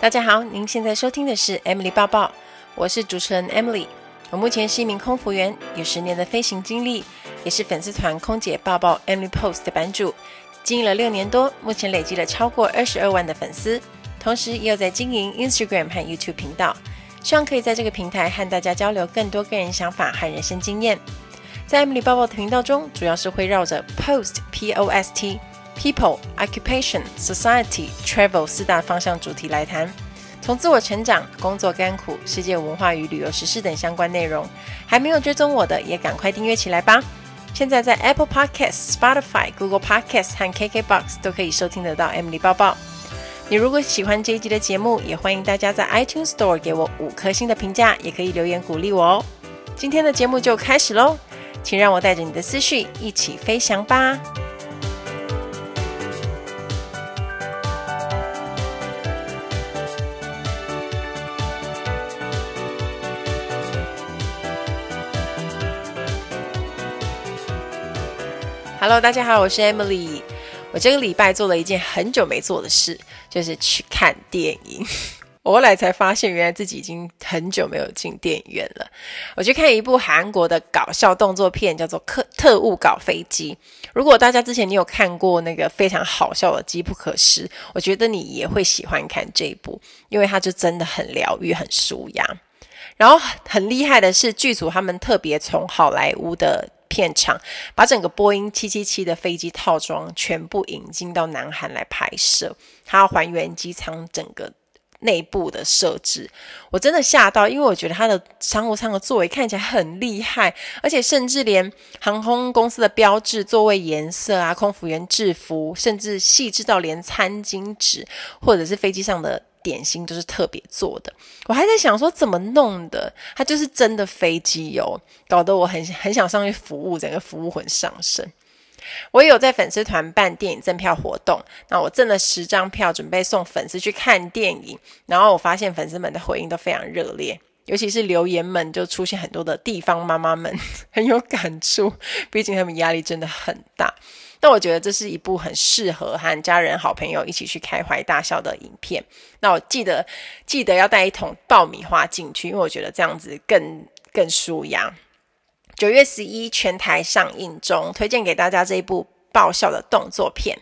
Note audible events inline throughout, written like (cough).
大家好，您现在收听的是 Emily 报报，我是主持人 Emily。我目前是一名空服员，有十年的飞行经历，也是粉丝团空姐抱抱 Emily Post 的版主，经营了六年多，目前累积了超过二十二万的粉丝，同时也有在经营 Instagram 和 YouTube 频道，希望可以在这个平台和大家交流更多个人想法和人生经验。在 Emily 报报的频道中，主要是会绕着 Post P O S T。People, Occupation, Society, Travel 四大方向主题来谈，从自我成长、工作甘苦、世界文化与旅游时事等相关内容。还没有追踪我的，也赶快订阅起来吧！现在在 Apple Podcasts、Spotify、Google Podcasts 和 KKBox 都可以收听得到 Emily 抱抱。你如果喜欢这一集的节目，也欢迎大家在 iTunes Store 给我五颗星的评价，也可以留言鼓励我哦。今天的节目就开始喽，请让我带着你的思绪一起飞翔吧！Hello，大家好，我是 Emily。我这个礼拜做了一件很久没做的事，就是去看电影。(laughs) 我后来才发现，原来自己已经很久没有进电影院了。我去看一部韩国的搞笑动作片，叫做《特特务搞飞机》。如果大家之前你有看过那个非常好笑的《机不可失》，我觉得你也会喜欢看这一部，因为它就真的很疗愈、很舒压。然后很厉害的是，剧组他们特别从好莱坞的。片场把整个波音七七七的飞机套装全部引进到南韩来拍摄，它要还原机舱整个内部的设置。我真的吓到，因为我觉得它的商务舱的座位看起来很厉害，而且甚至连航空公司的标志、座位颜色啊、空服员制服，甚至细致到连餐巾纸或者是飞机上的。点心都是特别做的，我还在想说怎么弄的，它就是真的飞机油，搞得我很很想上去服务，整个服务魂上升。我有在粉丝团办电影赠票活动，那我赠了十张票，准备送粉丝去看电影。然后我发现粉丝们的回应都非常热烈，尤其是留言们就出现很多的地方妈妈们 (laughs) 很有感触，毕竟他们压力真的很大。那我觉得这是一部很适合和家人、好朋友一起去开怀大笑的影片。那我记得记得要带一桶爆米花进去，因为我觉得这样子更更舒压。九月十一全台上映中，推荐给大家这一部爆笑的动作片。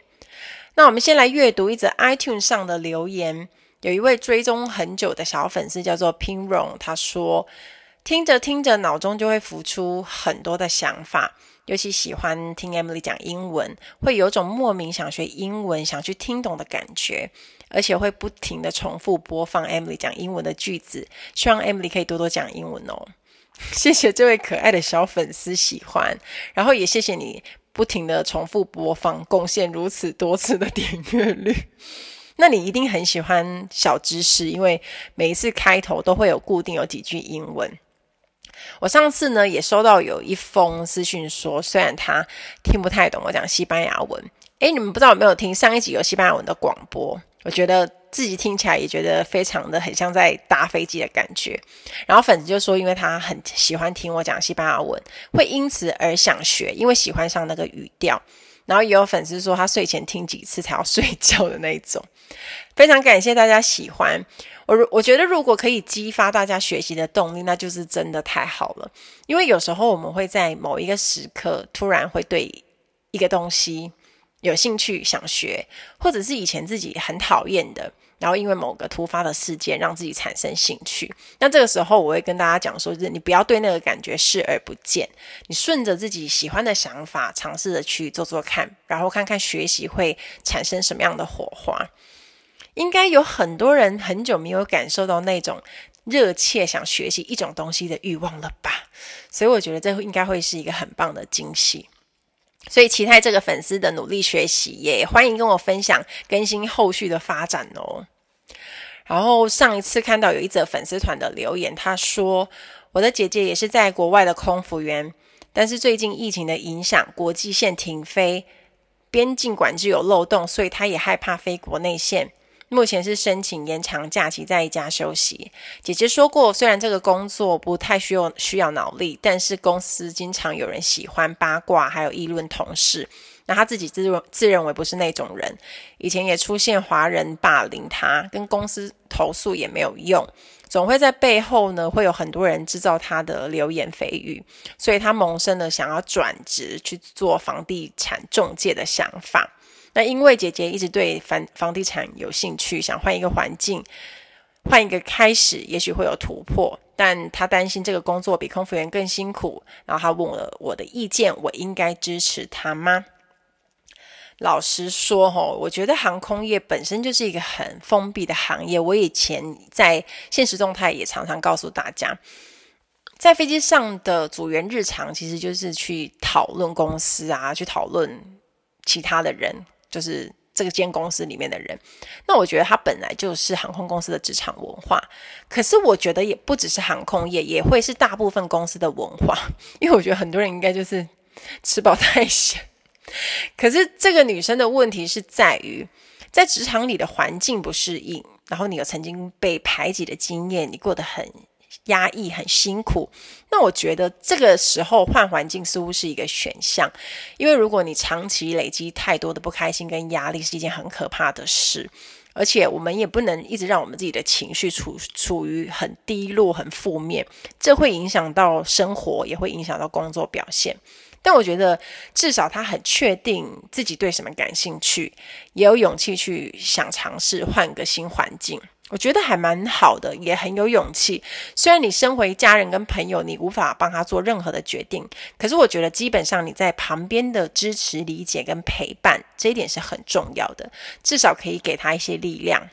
那我们先来阅读一则 iTunes 上的留言，有一位追踪很久的小粉丝叫做 Pinron，他说听着听着脑中就会浮出很多的想法。尤其喜欢听 Emily 讲英文，会有种莫名想学英文、想去听懂的感觉，而且会不停的重复播放 Emily 讲英文的句子。希望 Emily 可以多多讲英文哦。(laughs) 谢谢这位可爱的小粉丝喜欢，然后也谢谢你不停的重复播放，贡献如此多次的点阅率。(laughs) 那你一定很喜欢小知识，因为每一次开头都会有固定有几句英文。我上次呢也收到有一封私讯说，虽然他听不太懂我讲西班牙文，诶，你们不知道有没有听上一集有西班牙文的广播？我觉得自己听起来也觉得非常的很像在搭飞机的感觉。然后粉丝就说，因为他很喜欢听我讲西班牙文，会因此而想学，因为喜欢上那个语调。然后也有粉丝说，他睡前听几次才要 (laughs) 睡觉的那一种。非常感谢大家喜欢。我我觉得，如果可以激发大家学习的动力，那就是真的太好了。因为有时候我们会在某一个时刻，突然会对一个东西有兴趣，想学，或者是以前自己很讨厌的，然后因为某个突发的事件让自己产生兴趣。那这个时候，我会跟大家讲说，就是你不要对那个感觉视而不见，你顺着自己喜欢的想法，尝试着去做做看，然后看看学习会产生什么样的火花。应该有很多人很久没有感受到那种热切想学习一种东西的欲望了吧？所以我觉得这应该会是一个很棒的惊喜。所以期待这个粉丝的努力学习，也欢迎跟我分享更新后续的发展哦。然后上一次看到有一则粉丝团的留言，他说我的姐姐也是在国外的空服员，但是最近疫情的影响，国际线停飞，边境管制有漏洞，所以她也害怕飞国内线。目前是申请延长假期，在家休息。姐姐说过，虽然这个工作不太需要需要脑力，但是公司经常有人喜欢八卦，还有议论同事。那他自己自认自认为不是那种人，以前也出现华人霸凌他，跟公司投诉也没有用，总会在背后呢会有很多人制造他的流言蜚语，所以他萌生了想要转职去做房地产中介的想法。那因为姐姐一直对房房地产有兴趣，想换一个环境，换一个开始，也许会有突破。但她担心这个工作比空服员更辛苦，然后她问了我的意见，我应该支持她吗？老实说，吼，我觉得航空业本身就是一个很封闭的行业。我以前在现实动态也常常告诉大家，在飞机上的组员日常其实就是去讨论公司啊，去讨论其他的人。就是这个间公司里面的人，那我觉得他本来就是航空公司的职场文化。可是我觉得也不只是航空业，也会是大部分公司的文化。(laughs) 因为我觉得很多人应该就是吃饱太闲。可是这个女生的问题是在于，在职场里的环境不适应，然后你有曾经被排挤的经验，你过得很压抑，很辛苦，那我觉得这个时候换环境似乎是一个选项，因为如果你长期累积太多的不开心跟压力，是一件很可怕的事，而且我们也不能一直让我们自己的情绪处处于很低落、很负面，这会影响到生活，也会影响到工作表现。但我觉得至少他很确定自己对什么感兴趣，也有勇气去想尝试换个新环境。我觉得还蛮好的，也很有勇气。虽然你身为家人跟朋友，你无法帮他做任何的决定，可是我觉得基本上你在旁边的支持、理解跟陪伴，这一点是很重要的，至少可以给他一些力量。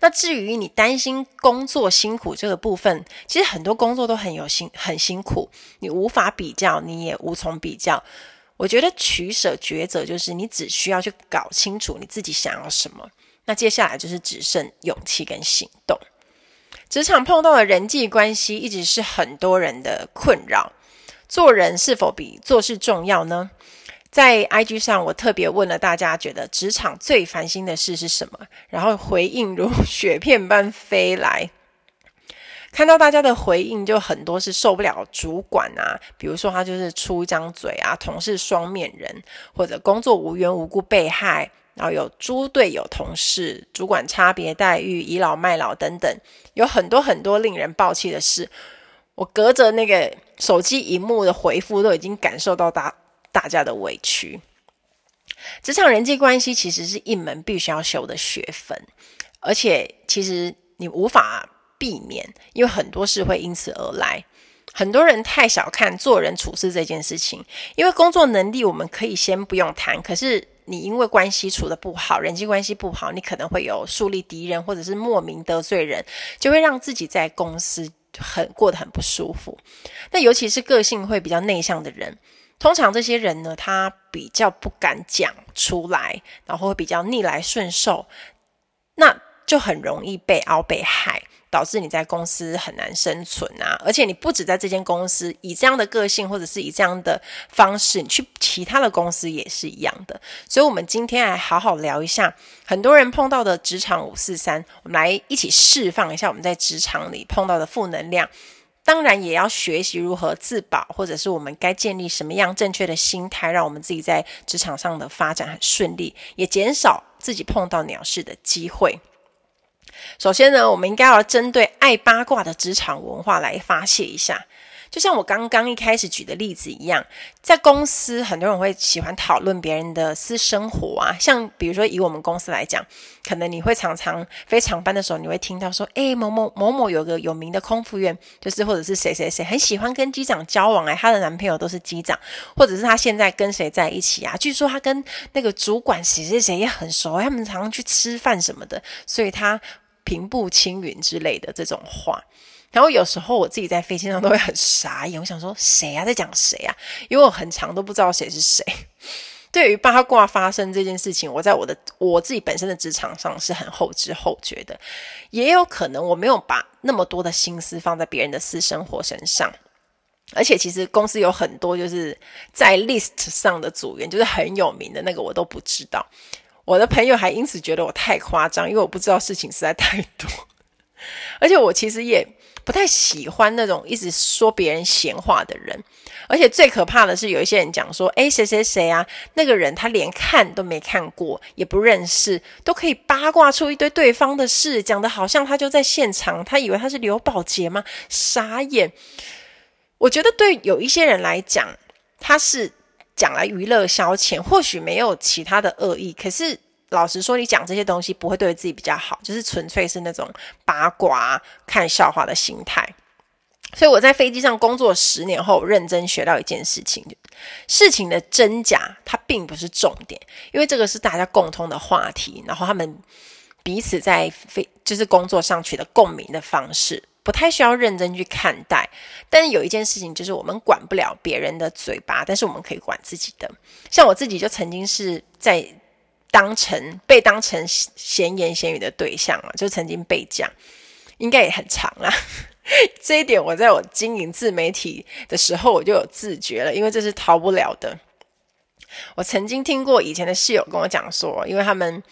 那至于你担心工作辛苦这个部分，其实很多工作都很有辛很辛苦，你无法比较，你也无从比较。我觉得取舍抉择就是你只需要去搞清楚你自己想要什么。那接下来就是只剩勇气跟行动。职场碰到的人际关系一直是很多人的困扰。做人是否比做事重要呢？在 IG 上，我特别问了大家，觉得职场最烦心的事是什么？然后回应如雪片般飞来。看到大家的回应，就很多是受不了主管啊，比如说他就是出一张嘴啊，同事双面人，或者工作无缘无故被害。然后有猪队友同事、主管差别待遇、倚老卖老等等，有很多很多令人爆气的事。我隔着那个手机荧幕的回复，都已经感受到大大家的委屈。职场人际关系其实是一门必须要修的学分，而且其实你无法避免，因为很多事会因此而来。很多人太小看做人处事这件事情，因为工作能力我们可以先不用谈，可是。你因为关系处得不好，人际关系不好，你可能会有树立敌人，或者是莫名得罪人，就会让自己在公司很过得很不舒服。那尤其是个性会比较内向的人，通常这些人呢，他比较不敢讲出来，然后会比较逆来顺受，那就很容易被凹被害。导致你在公司很难生存啊！而且你不止在这间公司以这样的个性，或者是以这样的方式，你去其他的公司也是一样的。所以，我们今天来好好聊一下很多人碰到的职场五四三，我们来一起释放一下我们在职场里碰到的负能量。当然，也要学习如何自保，或者是我们该建立什么样正确的心态，让我们自己在职场上的发展很顺利，也减少自己碰到鸟事的机会。首先呢，我们应该要针对爱八卦的职场文化来发泄一下。就像我刚刚一开始举的例子一样，在公司很多人会喜欢讨论别人的私生活啊。像比如说以我们公司来讲，可能你会常常非常班的时候，你会听到说，诶，某某某某有个有名的空服员，就是或者是谁谁谁很喜欢跟机长交往，诶，她的男朋友都是机长，或者是她现在跟谁在一起啊？据说她跟那个主管谁谁谁也很熟，他们常常去吃饭什么的，所以她。平步青云之类的这种话，然后有时候我自己在飞机上都会很傻眼，我想说谁啊，在讲谁啊？因为我很长都不知道谁是谁。对于八卦发生这件事情，我在我的我自己本身的职场上是很后知后觉的，也有可能我没有把那么多的心思放在别人的私生活身上，而且其实公司有很多就是在 list 上的组员，就是很有名的那个，我都不知道。我的朋友还因此觉得我太夸张，因为我不知道事情实在太多，(laughs) 而且我其实也不太喜欢那种一直说别人闲话的人。而且最可怕的是，有一些人讲说：“诶，谁谁谁啊，那个人他连看都没看过，也不认识，都可以八卦出一堆对方的事，讲得好像他就在现场，他以为他是刘宝杰吗？傻眼！我觉得对有一些人来讲，他是讲来娱乐消遣，或许没有其他的恶意。可是老实说，你讲这些东西不会对自己比较好，就是纯粹是那种八卦、看笑话的心态。”所以我在飞机上工作十年后，认真学到一件事情：事情的真假它并不是重点，因为这个是大家共通的话题，然后他们彼此在飞就是工作上取得共鸣的方式，不太需要认真去看待。但是有一件事情就是我们管不了别人的嘴巴，但是我们可以管自己的。像我自己就曾经是在当成被当成闲言闲语的对象啊，就曾经被讲，应该也很长啦。(laughs) 这一点我在我经营自媒体的时候，我就有自觉了，因为这是逃不了的。我曾经听过以前的室友跟我讲说，因为他们。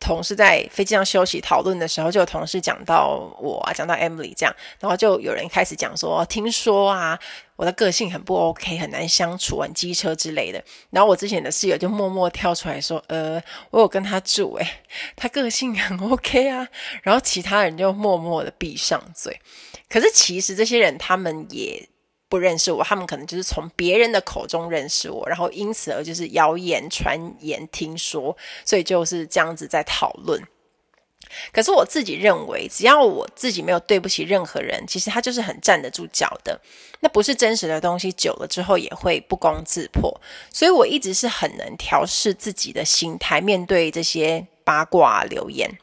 同事在飞机上休息讨论的时候，就有同事讲到我啊，讲到 Emily 这样，然后就有人开始讲说，听说啊，我的个性很不 OK，很难相处，很机车之类的。然后我之前的室友就默默跳出来说，呃，我有跟他住，诶，他个性很 OK 啊。然后其他人就默默的闭上嘴。可是其实这些人他们也。不认识我，他们可能就是从别人的口中认识我，然后因此而就是谣言传言听说，所以就是这样子在讨论。可是我自己认为，只要我自己没有对不起任何人，其实他就是很站得住脚的。那不是真实的东西，久了之后也会不攻自破。所以我一直是很能调试自己的心态，面对这些八卦留言。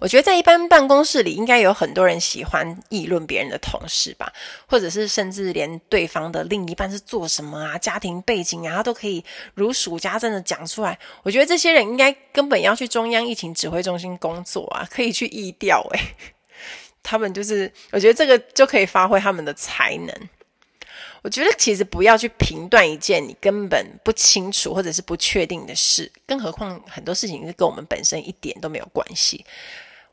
我觉得在一般办公室里，应该有很多人喜欢议论别人的同事吧，或者是甚至连对方的另一半是做什么啊、家庭背景啊，他都可以如数家珍的讲出来。我觉得这些人应该根本要去中央疫情指挥中心工作啊，可以去疫调诶。(laughs) 他们就是，我觉得这个就可以发挥他们的才能。我觉得其实不要去评断一件你根本不清楚或者是不确定的事，更何况很多事情是跟我们本身一点都没有关系。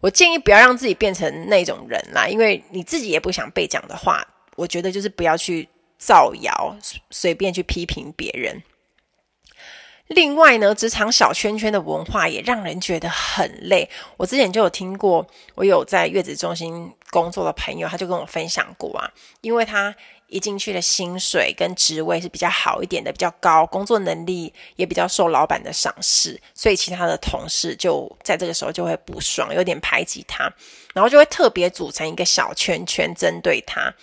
我建议不要让自己变成那种人啦，因为你自己也不想被讲的话，我觉得就是不要去造谣，随便去批评别人。另外呢，职场小圈圈的文化也让人觉得很累。我之前就有听过，我有在月子中心工作的朋友，他就跟我分享过啊，因为他一进去的薪水跟职位是比较好一点的，比较高，工作能力也比较受老板的赏识，所以其他的同事就在这个时候就会不爽，有点排挤他，然后就会特别组成一个小圈圈针对他，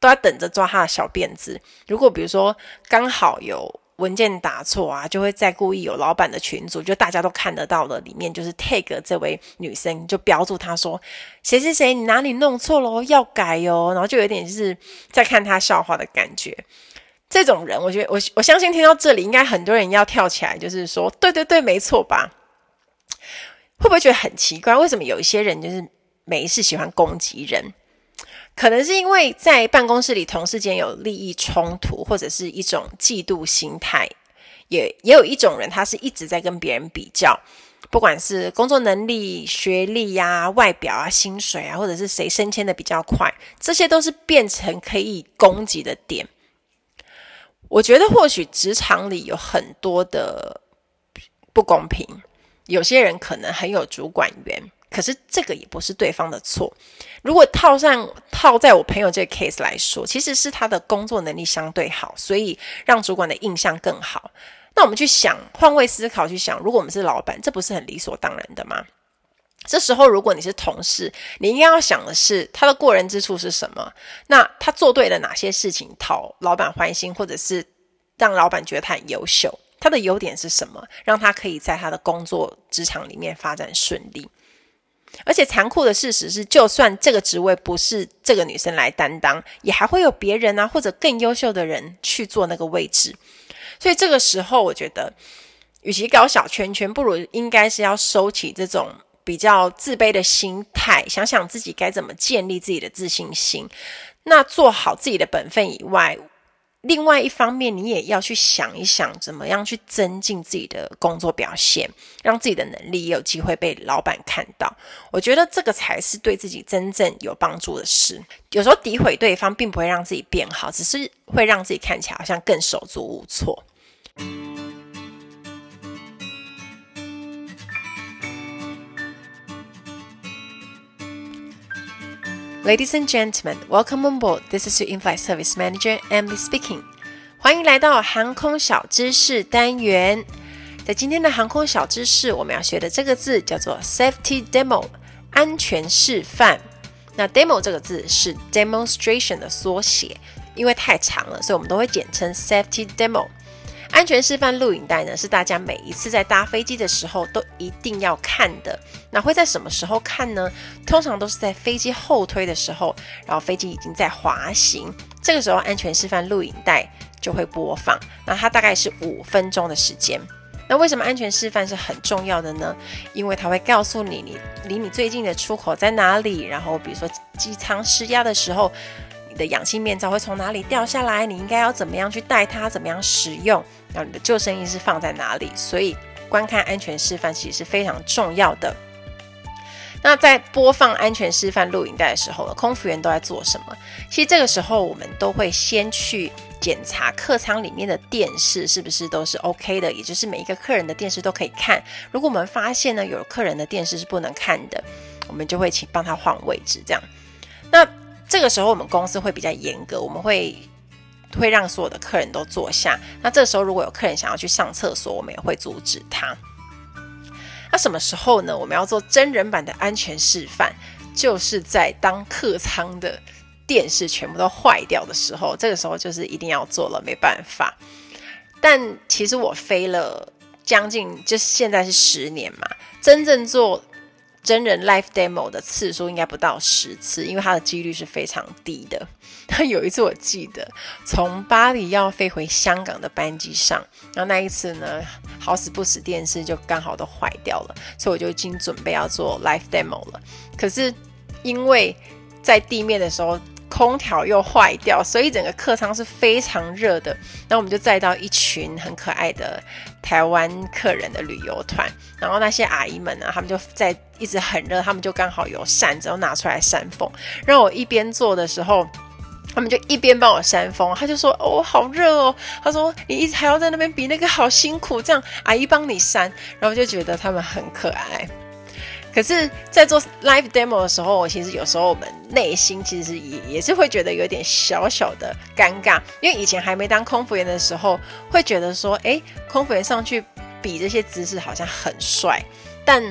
都要等着抓他的小辫子。如果比如说刚好有。文件打错啊，就会再故意有老板的群组，就大家都看得到了，里面就是 tag 这位女生，就标注她说谁谁谁，你哪里弄错了，要改哟。然后就有点是在看她笑话的感觉。这种人，我觉得我我相信听到这里，应该很多人要跳起来，就是说对对对，没错吧？会不会觉得很奇怪？为什么有一些人就是没事喜欢攻击人？可能是因为在办公室里，同事间有利益冲突，或者是一种嫉妒心态，也也有一种人，他是一直在跟别人比较，不管是工作能力、学历呀、外表啊、薪水啊，或者是谁升迁的比较快，这些都是变成可以攻击的点。我觉得或许职场里有很多的不公平，有些人可能很有主管缘。可是这个也不是对方的错。如果套上套在我朋友这个 case 来说，其实是他的工作能力相对好，所以让主管的印象更好。那我们去想，换位思考去想，如果我们是老板，这不是很理所当然的吗？这时候，如果你是同事，你应该要想的是他的过人之处是什么？那他做对了哪些事情讨老板欢心，或者是让老板觉得他很优秀？他的优点是什么？让他可以在他的工作职场里面发展顺利。而且残酷的事实是，就算这个职位不是这个女生来担当，也还会有别人啊，或者更优秀的人去做那个位置。所以这个时候，我觉得，与其搞小圈圈，不如应该是要收起这种比较自卑的心态，想想自己该怎么建立自己的自信心。那做好自己的本分以外，另外一方面，你也要去想一想，怎么样去增进自己的工作表现，让自己的能力也有机会被老板看到。我觉得这个才是对自己真正有帮助的事。有时候诋毁对方，并不会让自己变好，只是会让自己看起来好像更手足无措。Ladies and gentlemen, welcome on board. This is your in-flight service manager, Emily speaking. 欢迎来到航空小知识单元。在今天的航空小知识，我们要学的这个字叫做 safety demo，安全示范。那 demo 这个字是 demonstration 的缩写，因为太长了，所以我们都会简称 safety demo。安全示范录影带呢，是大家每一次在搭飞机的时候都一定要看的。那会在什么时候看呢？通常都是在飞机后推的时候，然后飞机已经在滑行，这个时候安全示范录影带就会播放。那它大概是五分钟的时间。那为什么安全示范是很重要的呢？因为它会告诉你，你离你最近的出口在哪里，然后比如说机舱失压的时候，你的氧气面罩会从哪里掉下来，你应该要怎么样去戴它，怎么样使用。然后你的救生衣是放在哪里？所以观看安全示范其实是非常重要的。那在播放安全示范录影带的时候，空服员都在做什么？其实这个时候我们都会先去检查客舱里面的电视是不是都是 OK 的，也就是每一个客人的电视都可以看。如果我们发现呢，有客人的电视是不能看的，我们就会请帮他换位置。这样，那这个时候我们公司会比较严格，我们会。会让所有的客人都坐下。那这时候，如果有客人想要去上厕所，我们也会阻止他。那什么时候呢？我们要做真人版的安全示范，就是在当客舱的电视全部都坏掉的时候，这个时候就是一定要做了，没办法。但其实我飞了将近，就是现在是十年嘛，真正做。真人 live demo 的次数应该不到十次，因为它的几率是非常低的。那 (laughs) 有一次我记得从巴黎要飞回香港的班机上，然后那一次呢，好死不死电视就刚好都坏掉了，所以我就已经准备要做 live demo 了。可是因为在地面的时候，空调又坏掉，所以整个客舱是非常热的。然后我们就载到一群很可爱的台湾客人的旅游团，然后那些阿姨们呢，他们就在一直很热，他们就刚好有扇子，然后拿出来扇风。让我一边坐的时候，他们就一边帮我扇风。他就说：“哦，好热哦。”他说：“你一直还要在那边比那个好辛苦，这样阿姨帮你扇。”然后就觉得他们很可爱。可是，在做 live demo 的时候，我其实有时候我们内心其实也也是会觉得有点小小的尴尬，因为以前还没当空服员的时候，会觉得说，哎，空服员上去比这些姿势好像很帅，但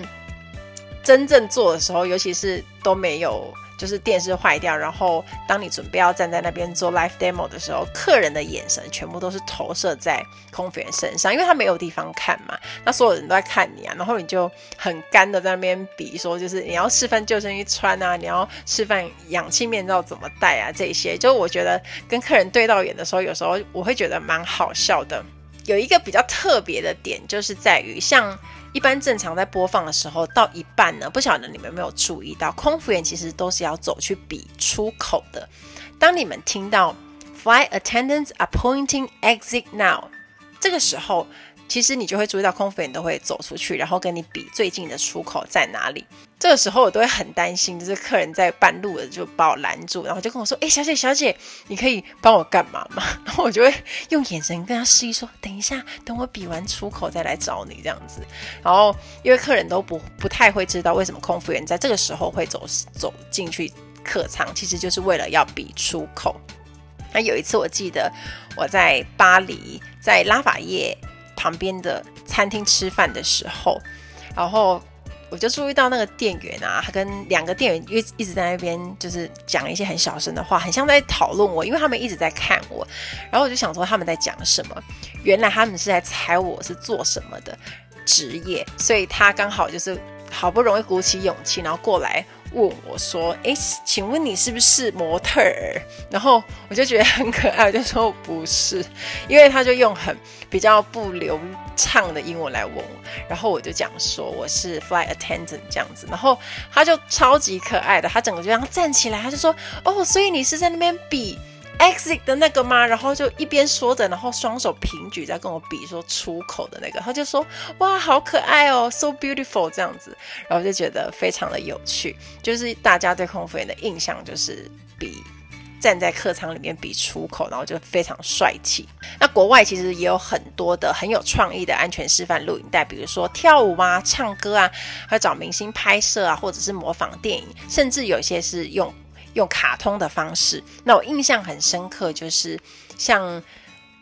真正做的时候，尤其是都没有。就是电视坏掉，然后当你准备要站在那边做 live demo 的时候，客人的眼神全部都是投射在空服员身上，因为他没有地方看嘛，那所有人都在看你啊，然后你就很干的在那边比说，就是你要示范救生衣穿啊，你要示范氧气面罩怎么戴啊，这些，就我觉得跟客人对到眼的时候，有时候我会觉得蛮好笑的。有一个比较特别的点，就是在于像。一般正常在播放的时候，到一半呢，不晓得你们有没有注意到，空服员其实都是要走去比出口的。当你们听到 Flight attendants are pointing exit now，这个时候。其实你就会注意到，空服员都会走出去，然后跟你比最近的出口在哪里。这个时候我都会很担心，就是客人在半路的就把我拦住，然后就跟我说：“哎，小姐，小姐，你可以帮我干嘛吗？” (laughs) 然后我就会用眼神跟他示意说：“等一下，等我比完出口再来找你。”这样子。然后因为客人都不不太会知道为什么空服员在这个时候会走走进去客舱，其实就是为了要比出口。那有一次我记得我在巴黎，在拉法叶。旁边的餐厅吃饭的时候，然后我就注意到那个店员啊，他跟两个店员一一直在那边就是讲一些很小声的话，很像在讨论我，因为他们一直在看我。然后我就想说他们在讲什么，原来他们是在猜我是做什么的职业，所以他刚好就是好不容易鼓起勇气，然后过来。问我说：“哎，请问你是不是模特儿？”然后我就觉得很可爱，我就说不是，因为他就用很比较不流畅的英文来问我，然后我就讲说我是 fly attendant 这样子，然后他就超级可爱的，他整个就这样站起来，他就说：“哦，所以你是在那边比 exit 的那个吗？然后就一边说着，然后双手平举在跟我比说出口的那个，他就说哇，好可爱哦，so beautiful 这样子，然后就觉得非常的有趣，就是大家对空服员的印象就是比。站在客舱里面比出口，然后就非常帅气。那国外其实也有很多的很有创意的安全示范录影带，比如说跳舞啊、唱歌啊，还有找明星拍摄啊，或者是模仿电影，甚至有些是用用卡通的方式。那我印象很深刻，就是像。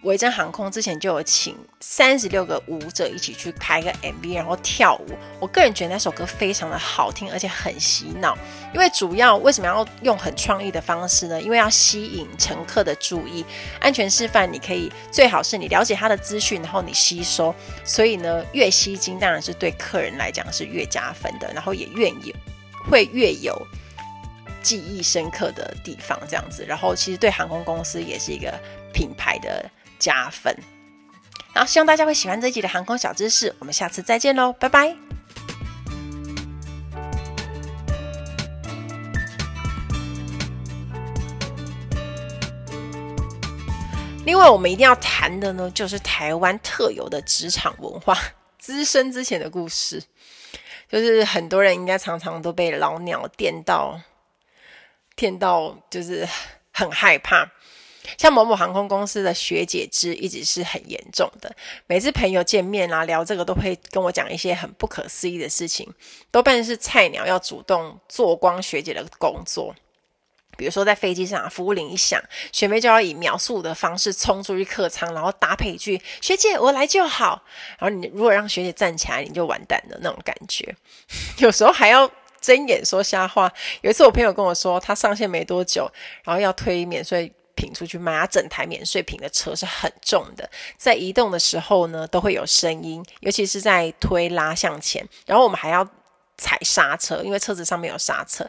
维珍航空之前就有请三十六个舞者一起去拍个 MV，然后跳舞。我个人觉得那首歌非常的好听，而且很洗脑。因为主要为什么要用很创意的方式呢？因为要吸引乘客的注意。安全示范，你可以最好是你了解他的资讯，然后你吸收。所以呢，越吸睛当然是对客人来讲是越加分的，然后也愿意会越有记忆深刻的地方这样子。然后其实对航空公司也是一个品牌的。加分，然后，希望大家会喜欢这一集的航空小知识。我们下次再见喽，拜拜。另外，我们一定要谈的呢，就是台湾特有的职场文化。资深之前的故事，就是很多人应该常常都被老鸟电到，电到就是 (laughs) 很害怕。像某某航空公司的学姐制一直是很严重的，每次朋友见面啊聊这个，都会跟我讲一些很不可思议的事情。多半是菜鸟要主动做光学姐的工作，比如说在飞机上服务铃一响，学妹就要以秒速的方式冲出去客舱，然后搭配一句“学姐我来就好”，然后你如果让学姐站起来，你就完蛋了那种感觉。(laughs) 有时候还要睁眼说瞎话。有一次我朋友跟我说，他上线没多久，然后要推免税。品出去卖他，整台免税品的车是很重的，在移动的时候呢，都会有声音，尤其是在推拉向前，然后我们还要踩刹车，因为车子上面有刹车，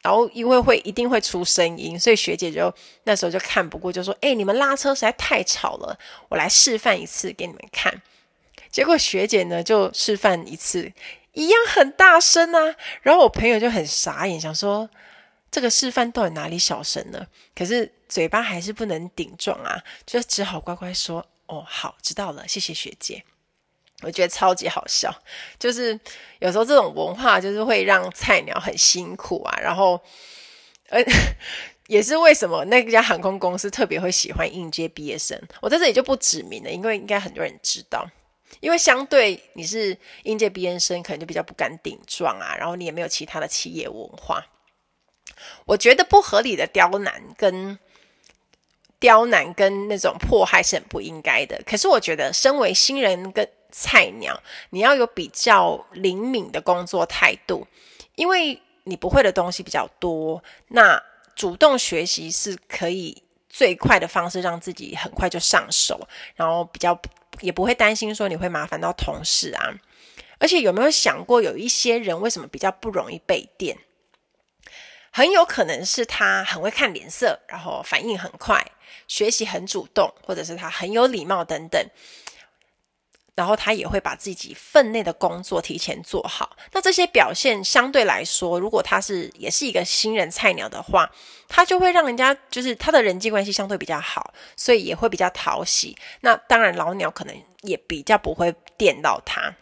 然后因为会一定会出声音，所以学姐就那时候就看不过，就说：“哎，你们拉车实在太吵了，我来示范一次给你们看。”结果学姐呢就示范一次，一样很大声啊，然后我朋友就很傻眼，想说。这个示范到底哪里小声呢？可是嘴巴还是不能顶撞啊，就只好乖乖说：“哦，好，知道了，谢谢学姐。”我觉得超级好笑，就是有时候这种文化就是会让菜鸟很辛苦啊。然后，呃，(laughs) 也是为什么那家航空公司特别会喜欢应届毕业生。我在这里就不指名了，因为应该很多人知道。因为相对你是应届毕业生，可能就比较不敢顶撞啊，然后你也没有其他的企业文化。我觉得不合理的刁难跟刁难跟那种迫害是很不应该的。可是我觉得，身为新人跟菜鸟，你要有比较灵敏的工作态度，因为你不会的东西比较多。那主动学习是可以最快的方式，让自己很快就上手，然后比较也不会担心说你会麻烦到同事啊。而且有没有想过，有一些人为什么比较不容易被电？很有可能是他很会看脸色，然后反应很快，学习很主动，或者是他很有礼貌等等。然后他也会把自己分内的工作提前做好。那这些表现相对来说，如果他是也是一个新人菜鸟的话，他就会让人家就是他的人际关系相对比较好，所以也会比较讨喜。那当然老鸟可能也比较不会电到他。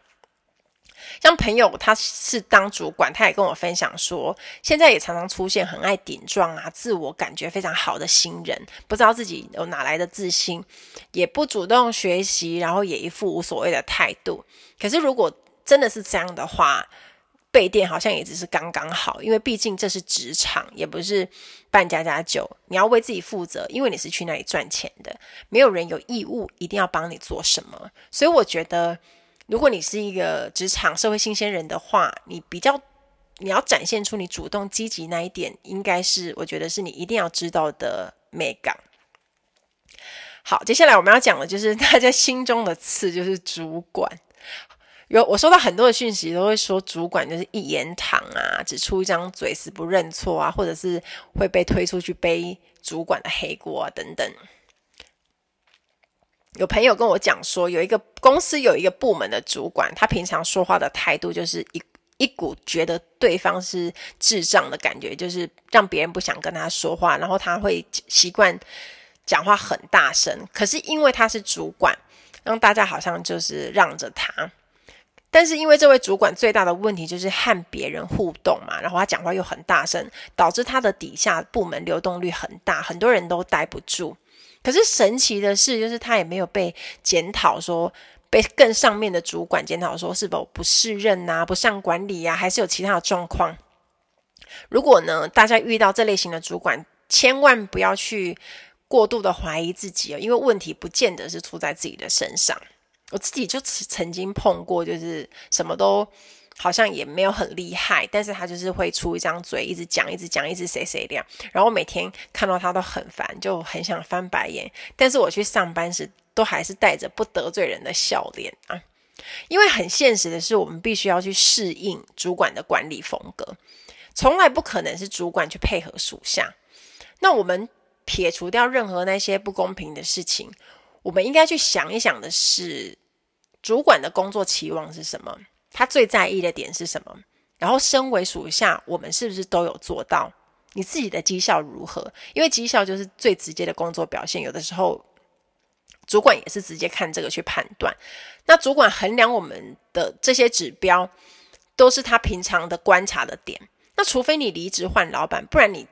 像朋友，他是当主管，他也跟我分享说，现在也常常出现很爱顶撞啊，自我感觉非常好的新人，不知道自己有哪来的自信，也不主动学习，然后也一副无所谓的态度。可是如果真的是这样的话，被电好像也只是刚刚好，因为毕竟这是职场，也不是办家家酒，你要为自己负责，因为你是去那里赚钱的，没有人有义务一定要帮你做什么，所以我觉得。如果你是一个职场社会新鲜人的话，你比较你要展现出你主动积极那一点，应该是我觉得是你一定要知道的美感。好，接下来我们要讲的就是 (laughs) 大家心中的刺，就是主管。有我收到很多的讯息，都会说主管就是一言堂啊，只出一张嘴，死不认错啊，或者是会被推出去背主管的黑锅啊，等等。有朋友跟我讲说，有一个公司有一个部门的主管，他平常说话的态度就是一一股觉得对方是智障的感觉，就是让别人不想跟他说话，然后他会习惯讲话很大声。可是因为他是主管，让大家好像就是让着他。但是因为这位主管最大的问题就是和别人互动嘛，然后他讲话又很大声，导致他的底下部门流动率很大，很多人都待不住。可是神奇的是，就是他也没有被检讨说。被更上面的主管检讨说是否不适任呐、啊，不善管理呀、啊，还是有其他的状况？如果呢，大家遇到这类型的主管，千万不要去过度的怀疑自己哦，因为问题不见得是出在自己的身上。我自己就曾经碰过，就是什么都好像也没有很厉害，但是他就是会出一张嘴，一直讲，一直讲，一直谁谁这样，然后每天看到他都很烦，就很想翻白眼。但是我去上班时，都还是带着不得罪人的笑脸啊，因为很现实的是，我们必须要去适应主管的管理风格，从来不可能是主管去配合属下。那我们撇除掉任何那些不公平的事情，我们应该去想一想的是，主管的工作期望是什么？他最在意的点是什么？然后，身为属下，我们是不是都有做到？你自己的绩效如何？因为绩效就是最直接的工作表现，有的时候。主管也是直接看这个去判断，那主管衡量我们的这些指标，都是他平常的观察的点。那除非你离职换老板，不然你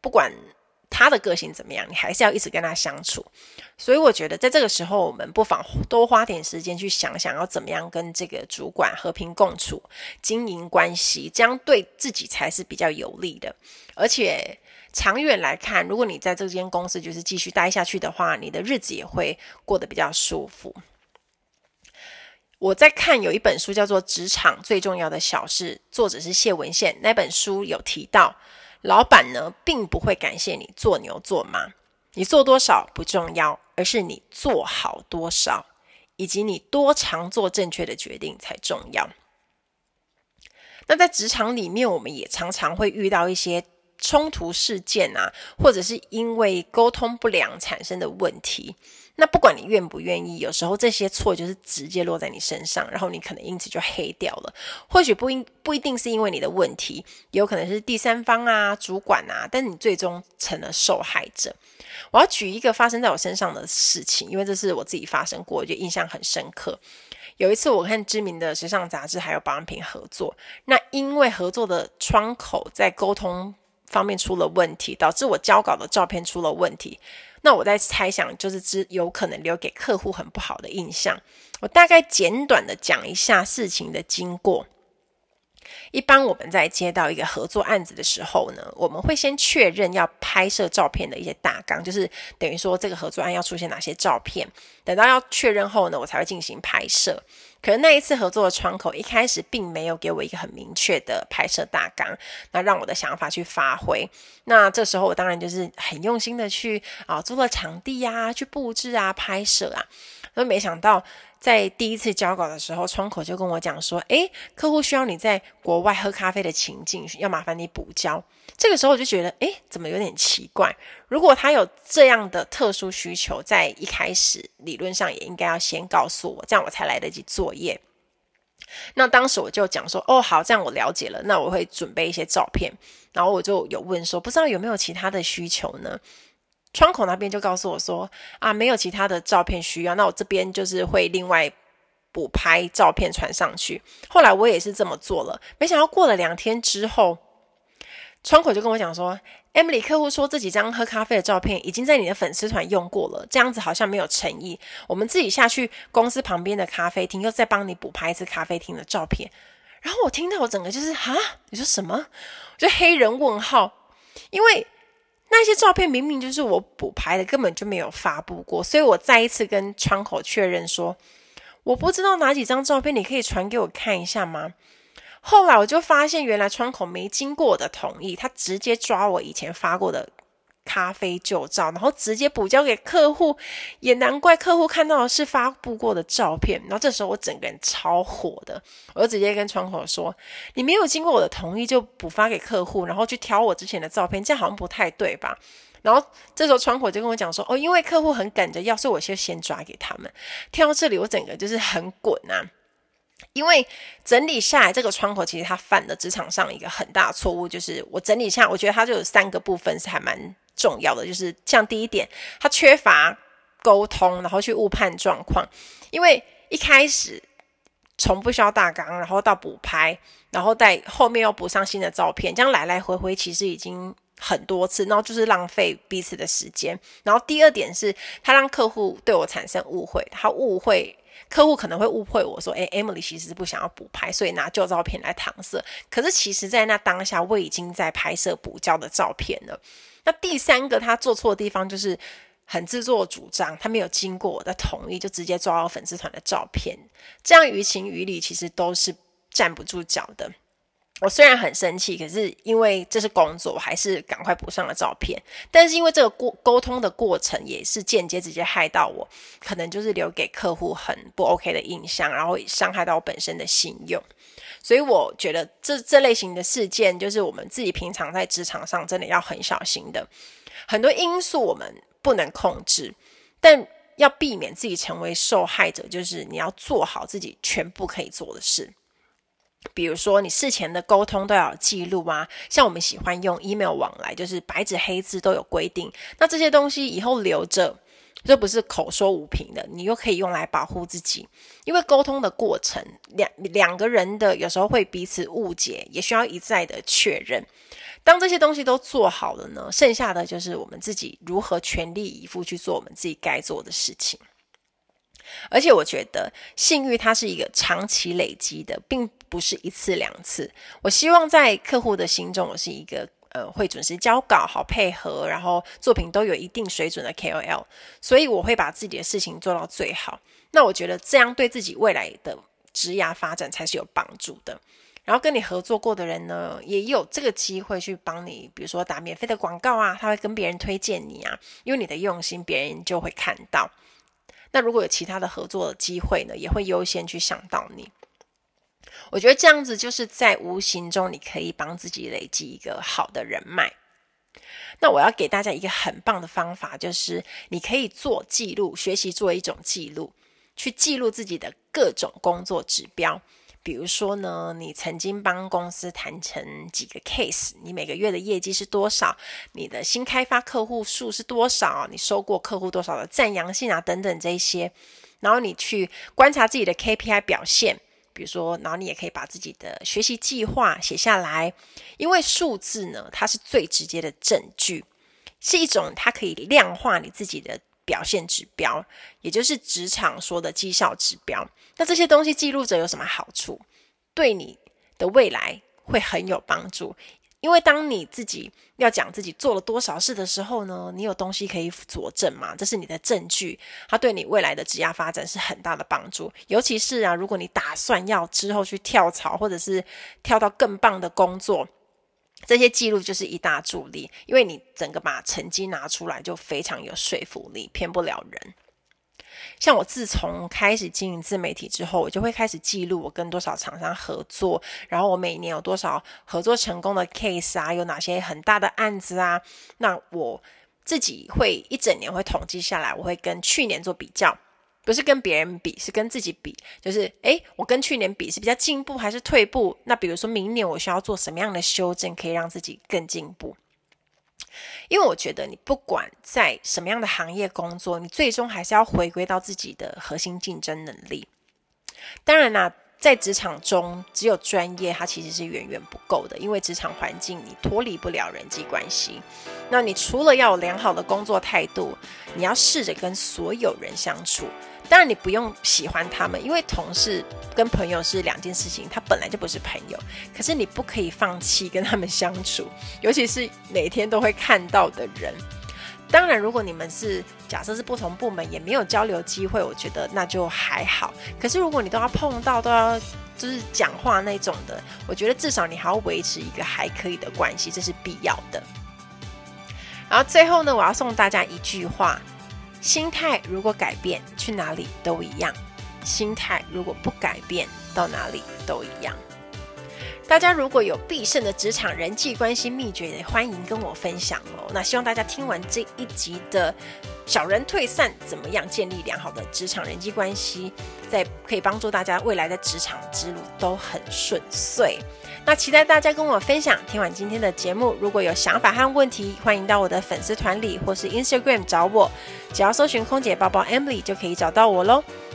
不管他的个性怎么样，你还是要一直跟他相处。所以我觉得在这个时候，我们不妨多花点时间去想想要怎么样跟这个主管和平共处、经营关系，这样对自己才是比较有利的，而且。长远来看，如果你在这间公司就是继续待下去的话，你的日子也会过得比较舒服。我在看有一本书叫做《职场最重要的小事》，作者是谢文宪。那本书有提到，老板呢并不会感谢你做牛做马，你做多少不重要，而是你做好多少，以及你多常做正确的决定才重要。那在职场里面，我们也常常会遇到一些。冲突事件啊，或者是因为沟通不良产生的问题，那不管你愿不愿意，有时候这些错就是直接落在你身上，然后你可能因此就黑掉了。或许不一不一定是因为你的问题，有可能是第三方啊、主管啊，但你最终成了受害者。我要举一个发生在我身上的事情，因为这是我自己发生过，我觉得印象很深刻。有一次，我看知名的时尚杂志还有保养品合作，那因为合作的窗口在沟通。方面出了问题，导致我交稿的照片出了问题。那我在猜想，就是只有可能留给客户很不好的印象。我大概简短的讲一下事情的经过。一般我们在接到一个合作案子的时候呢，我们会先确认要拍摄照片的一些大纲，就是等于说这个合作案要出现哪些照片。等到要确认后呢，我才会进行拍摄。可能那一次合作的窗口一开始并没有给我一个很明确的拍摄大纲，那让我的想法去发挥。那这时候我当然就是很用心的去啊租了场地啊，去布置啊，拍摄啊。那没想到在第一次交稿的时候，窗口就跟我讲说：“诶，客户需要你在国外喝咖啡的情境，要麻烦你补交。”这个时候我就觉得，诶，怎么有点奇怪？如果他有这样的特殊需求，在一开始理论上也应该要先告诉我，这样我才来得及作业。那当时我就讲说：“哦，好，这样我了解了。那我会准备一些照片。”然后我就有问说：“不知道有没有其他的需求呢？”窗口那边就告诉我说：“啊，没有其他的照片需要。那我这边就是会另外补拍照片传上去。”后来我也是这么做了。没想到过了两天之后。窗口就跟我讲说，Emily 客户说这几张喝咖啡的照片已经在你的粉丝团用过了，这样子好像没有诚意。我们自己下去公司旁边的咖啡厅，又再帮你补拍一次咖啡厅的照片。然后我听到我整个就是哈，你说什么？我就黑人问号，因为那些照片明明就是我补拍的，根本就没有发布过。所以我再一次跟窗口确认说，我不知道哪几张照片，你可以传给我看一下吗？后来我就发现，原来窗口没经过我的同意，他直接抓我以前发过的咖啡旧照，然后直接补交给客户。也难怪客户看到的是发布过的照片。然后这时候我整个人超火的，我就直接跟窗口说：“你没有经过我的同意就补发给客户，然后去挑我之前的照片，这样好像不太对吧？”然后这时候窗口就跟我讲说：“哦，因为客户很赶着要，所以我就先抓给他们。”听到这里，我整个就是很滚啊。因为整理下来这个窗口，其实他犯了职场上一个很大错误，就是我整理下，我觉得他就有三个部分是还蛮重要的，就是像第一点，他缺乏沟通，然后去误判状况，因为一开始从不需要大纲，然后到补拍，然后在后面又补上新的照片，这样来来回回其实已经很多次，然后就是浪费彼此的时间。然后第二点是，他让客户对我产生误会，他误会。客户可能会误会我说：“诶，Emily 其实是不想要补拍，所以拿旧照片来搪塞。可是其实，在那当下，我已经在拍摄补交的照片了。那第三个他做错的地方，就是很自作主张，他没有经过我的同意，就直接抓到粉丝团的照片。这样于情于理，其实都是站不住脚的。”我虽然很生气，可是因为这是工作，我还是赶快补上了照片。但是因为这个过沟通的过程，也是间接直接害到我，可能就是留给客户很不 OK 的印象，然后伤害到我本身的信用。所以我觉得这这类型的事件，就是我们自己平常在职场上真的要很小心的。很多因素我们不能控制，但要避免自己成为受害者，就是你要做好自己全部可以做的事。比如说，你事前的沟通都要有记录啊，像我们喜欢用 email 往来，就是白纸黑字都有规定。那这些东西以后留着，这不是口说无凭的，你又可以用来保护自己。因为沟通的过程，两两个人的有时候会彼此误解，也需要一再的确认。当这些东西都做好了呢，剩下的就是我们自己如何全力以赴去做我们自己该做的事情。而且我觉得信誉它是一个长期累积的，并不是一次两次。我希望在客户的心中，我是一个呃会准时交稿、好配合，然后作品都有一定水准的 KOL。所以我会把自己的事情做到最好。那我觉得这样对自己未来的职涯发展才是有帮助的。然后跟你合作过的人呢，也有这个机会去帮你，比如说打免费的广告啊，他会跟别人推荐你啊，因为你的用心，别人就会看到。那如果有其他的合作的机会呢，也会优先去想到你。我觉得这样子就是在无形中，你可以帮自己累积一个好的人脉。那我要给大家一个很棒的方法，就是你可以做记录，学习做一种记录，去记录自己的各种工作指标。比如说呢，你曾经帮公司谈成几个 case，你每个月的业绩是多少？你的新开发客户数是多少？你收过客户多少的赞扬信啊？等等这些，然后你去观察自己的 KPI 表现。比如说，然后你也可以把自己的学习计划写下来，因为数字呢，它是最直接的证据，是一种它可以量化你自己的。表现指标，也就是职场说的绩效指标。那这些东西记录着有什么好处？对你的未来会很有帮助。因为当你自己要讲自己做了多少事的时候呢，你有东西可以佐证嘛？这是你的证据，它对你未来的职业发展是很大的帮助。尤其是啊，如果你打算要之后去跳槽，或者是跳到更棒的工作。这些记录就是一大助力，因为你整个把成绩拿出来就非常有说服力，骗不了人。像我自从开始经营自媒体之后，我就会开始记录我跟多少厂商合作，然后我每年有多少合作成功的 case 啊，有哪些很大的案子啊，那我自己会一整年会统计下来，我会跟去年做比较。不是跟别人比，是跟自己比。就是，诶，我跟去年比是比较进步还是退步？那比如说明年我需要做什么样的修正，可以让自己更进步？因为我觉得你不管在什么样的行业工作，你最终还是要回归到自己的核心竞争能力。当然啦。在职场中，只有专业，它其实是远远不够的，因为职场环境你脱离不了人际关系。那你除了要有良好的工作态度，你要试着跟所有人相处。当然，你不用喜欢他们，因为同事跟朋友是两件事情，他本来就不是朋友。可是你不可以放弃跟他们相处，尤其是每天都会看到的人。当然，如果你们是假设是不同部门，也没有交流机会，我觉得那就还好。可是如果你都要碰到，都要就是讲话那种的，我觉得至少你还要维持一个还可以的关系，这是必要的。然后最后呢，我要送大家一句话：心态如果改变，去哪里都一样；心态如果不改变，到哪里都一样。大家如果有必胜的职场人际关系秘诀，也欢迎跟我分享哦。那希望大家听完这一集的小人退散，怎么样建立良好的职场人际关系，在可以帮助大家未来的职场之路都很顺遂。那期待大家跟我分享。听完今天的节目，如果有想法和问题，欢迎到我的粉丝团里或是 Instagram 找我，只要搜寻空姐包包 Emily 就可以找到我喽。